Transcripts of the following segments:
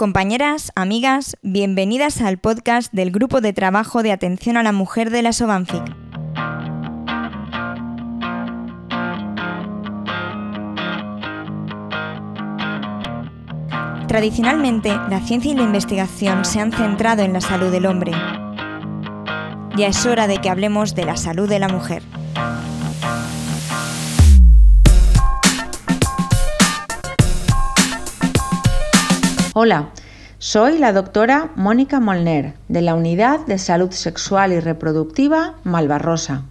Compañeras, amigas, bienvenidas al podcast del Grupo de Trabajo de Atención a la Mujer de la Sobanfic. Tradicionalmente, la ciencia y la investigación se han centrado en la salud del hombre. Ya es hora de que hablemos de la salud de la mujer. Hola, soy la doctora Mónica Molner de la Unidad de Salud Sexual y Reproductiva Malvarrosa.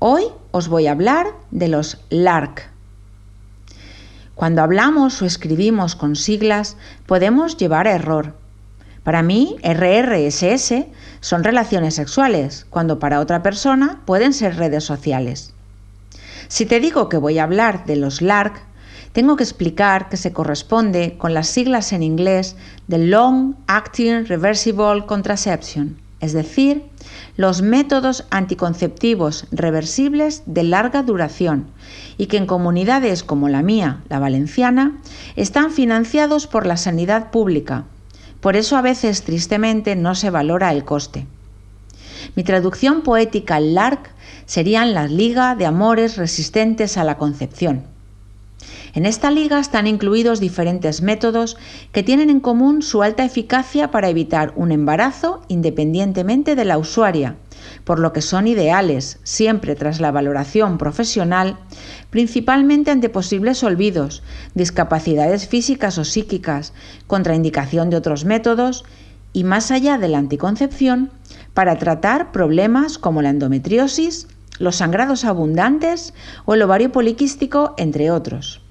Hoy os voy a hablar de los LARC. Cuando hablamos o escribimos con siglas podemos llevar a error. Para mí, RRSS son relaciones sexuales, cuando para otra persona pueden ser redes sociales. Si te digo que voy a hablar de los LARC, tengo que explicar que se corresponde con las siglas en inglés de Long Acting Reversible Contraception, es decir, los métodos anticonceptivos reversibles de larga duración y que en comunidades como la mía, la valenciana, están financiados por la sanidad pública. Por eso a veces tristemente no se valora el coste. Mi traducción poética al LARC serían la Liga de Amores Resistentes a la Concepción en esta liga están incluidos diferentes métodos que tienen en común su alta eficacia para evitar un embarazo independientemente de la usuaria, por lo que son ideales, siempre tras la valoración profesional, principalmente ante posibles olvidos, discapacidades físicas o psíquicas, contraindicación de otros métodos y más allá de la anticoncepción, para tratar problemas como la endometriosis, los sangrados abundantes o el ovario poliquístico, entre otros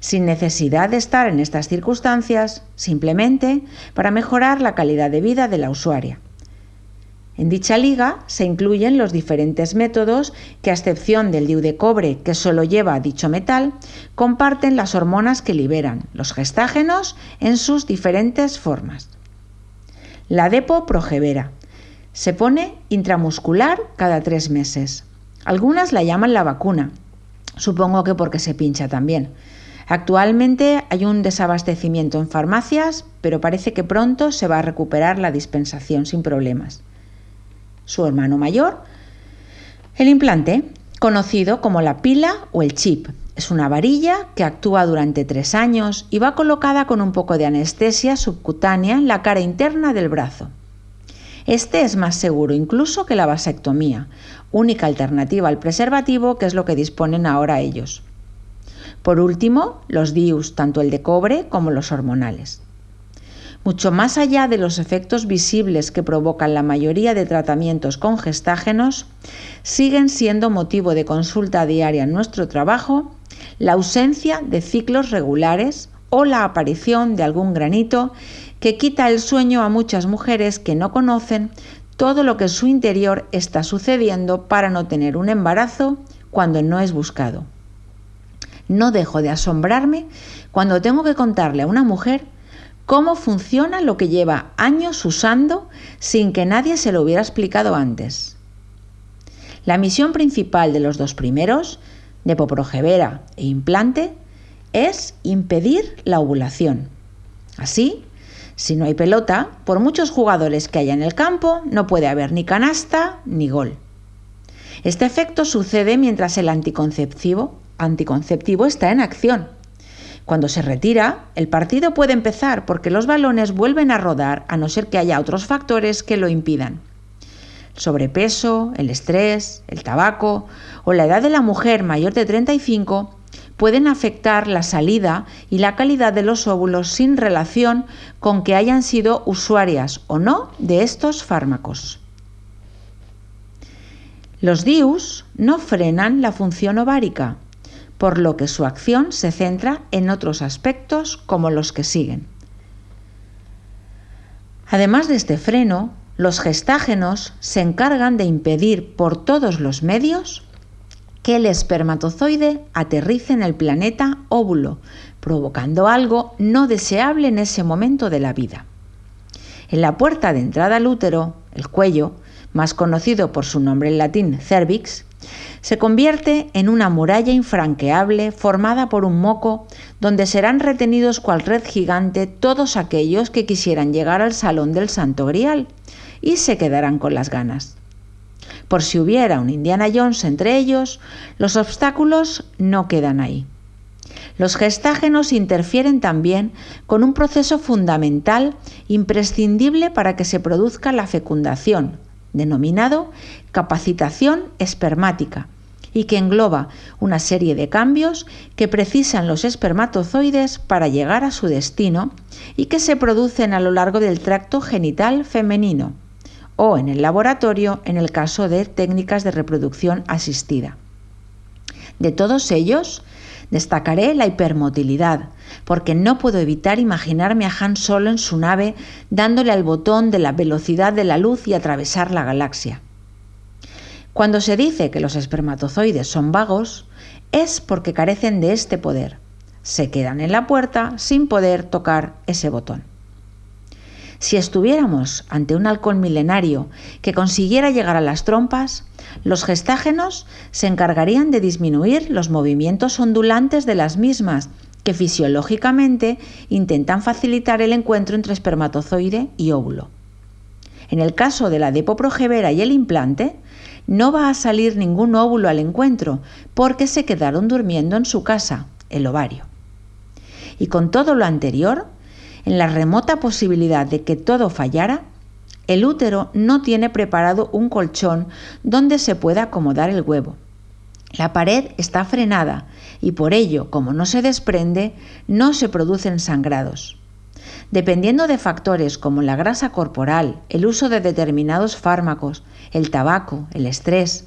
sin necesidad de estar en estas circunstancias, simplemente para mejorar la calidad de vida de la usuaria. En dicha liga se incluyen los diferentes métodos que, a excepción del DIU de cobre, que solo lleva dicho metal, comparten las hormonas que liberan, los gestágenos, en sus diferentes formas. La Depo-Progevera se pone intramuscular cada tres meses. Algunas la llaman la vacuna, supongo que porque se pincha también. Actualmente hay un desabastecimiento en farmacias, pero parece que pronto se va a recuperar la dispensación sin problemas. Su hermano mayor, el implante, conocido como la pila o el chip. Es una varilla que actúa durante tres años y va colocada con un poco de anestesia subcutánea en la cara interna del brazo. Este es más seguro incluso que la vasectomía, única alternativa al preservativo que es lo que disponen ahora ellos. Por último, los DIUs, tanto el de cobre como los hormonales. Mucho más allá de los efectos visibles que provocan la mayoría de tratamientos con gestágenos, siguen siendo motivo de consulta diaria en nuestro trabajo la ausencia de ciclos regulares o la aparición de algún granito que quita el sueño a muchas mujeres que no conocen todo lo que en su interior está sucediendo para no tener un embarazo cuando no es buscado. No dejo de asombrarme cuando tengo que contarle a una mujer cómo funciona lo que lleva años usando sin que nadie se lo hubiera explicado antes. La misión principal de los dos primeros, de poprogevera e implante, es impedir la ovulación. Así, si no hay pelota, por muchos jugadores que haya en el campo, no puede haber ni canasta ni gol. Este efecto sucede mientras el anticonceptivo anticonceptivo está en acción. Cuando se retira, el partido puede empezar porque los balones vuelven a rodar a no ser que haya otros factores que lo impidan. El sobrepeso, el estrés, el tabaco o la edad de la mujer mayor de 35 pueden afectar la salida y la calidad de los óvulos sin relación con que hayan sido usuarias o no de estos fármacos. Los DIUs no frenan la función ovárica, por lo que su acción se centra en otros aspectos como los que siguen. Además de este freno, los gestágenos se encargan de impedir por todos los medios que el espermatozoide aterrice en el planeta óvulo, provocando algo no deseable en ese momento de la vida. En la puerta de entrada al útero, el cuello, más conocido por su nombre en latín cervix, se convierte en una muralla infranqueable formada por un moco donde serán retenidos cual red gigante todos aquellos que quisieran llegar al salón del Santo Grial y se quedarán con las ganas. Por si hubiera un Indiana Jones entre ellos, los obstáculos no quedan ahí. Los gestágenos interfieren también con un proceso fundamental imprescindible para que se produzca la fecundación, denominado capacitación espermática, y que engloba una serie de cambios que precisan los espermatozoides para llegar a su destino y que se producen a lo largo del tracto genital femenino o en el laboratorio en el caso de técnicas de reproducción asistida. De todos ellos, destacaré la hipermotilidad, porque no puedo evitar imaginarme a Han solo en su nave dándole al botón de la velocidad de la luz y atravesar la galaxia. Cuando se dice que los espermatozoides son vagos, es porque carecen de este poder. Se quedan en la puerta sin poder tocar ese botón. Si estuviéramos ante un halcón milenario que consiguiera llegar a las trompas, los gestágenos se encargarían de disminuir los movimientos ondulantes de las mismas, que fisiológicamente intentan facilitar el encuentro entre espermatozoide y óvulo. En el caso de la depoprogevera y el implante, no va a salir ningún óvulo al encuentro porque se quedaron durmiendo en su casa, el ovario. Y con todo lo anterior, en la remota posibilidad de que todo fallara, el útero no tiene preparado un colchón donde se pueda acomodar el huevo. La pared está frenada y por ello, como no se desprende, no se producen sangrados. Dependiendo de factores como la grasa corporal, el uso de determinados fármacos, el tabaco, el estrés,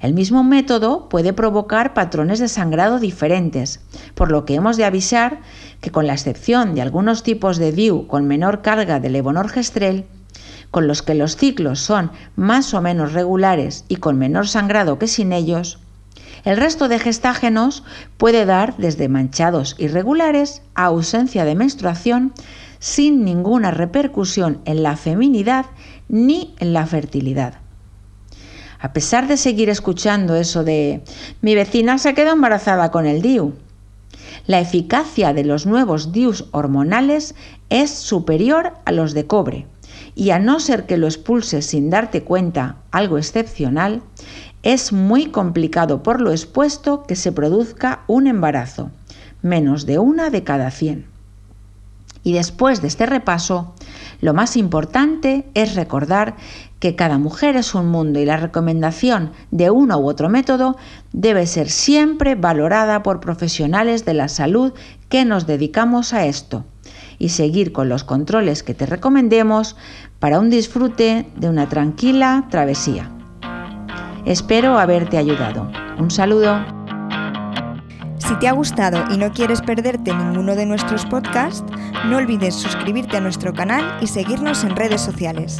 el mismo método puede provocar patrones de sangrado diferentes, por lo que hemos de avisar que con la excepción de algunos tipos de DIU con menor carga de levonorgestrel, con los que los ciclos son más o menos regulares y con menor sangrado que sin ellos, el resto de gestágenos puede dar desde manchados irregulares a ausencia de menstruación sin ninguna repercusión en la feminidad ni en la fertilidad. A pesar de seguir escuchando eso de mi vecina se quedó embarazada con el DIU, la eficacia de los nuevos DIUs hormonales es superior a los de cobre y a no ser que lo expulses sin darte cuenta, algo excepcional, es muy complicado por lo expuesto que se produzca un embarazo, menos de una de cada 100. Y después de este repaso, lo más importante es recordar que cada mujer es un mundo y la recomendación de uno u otro método debe ser siempre valorada por profesionales de la salud que nos dedicamos a esto y seguir con los controles que te recomendemos para un disfrute de una tranquila travesía. Espero haberte ayudado. Un saludo. Si te ha gustado y no quieres perderte ninguno de nuestros podcasts, no olvides suscribirte a nuestro canal y seguirnos en redes sociales.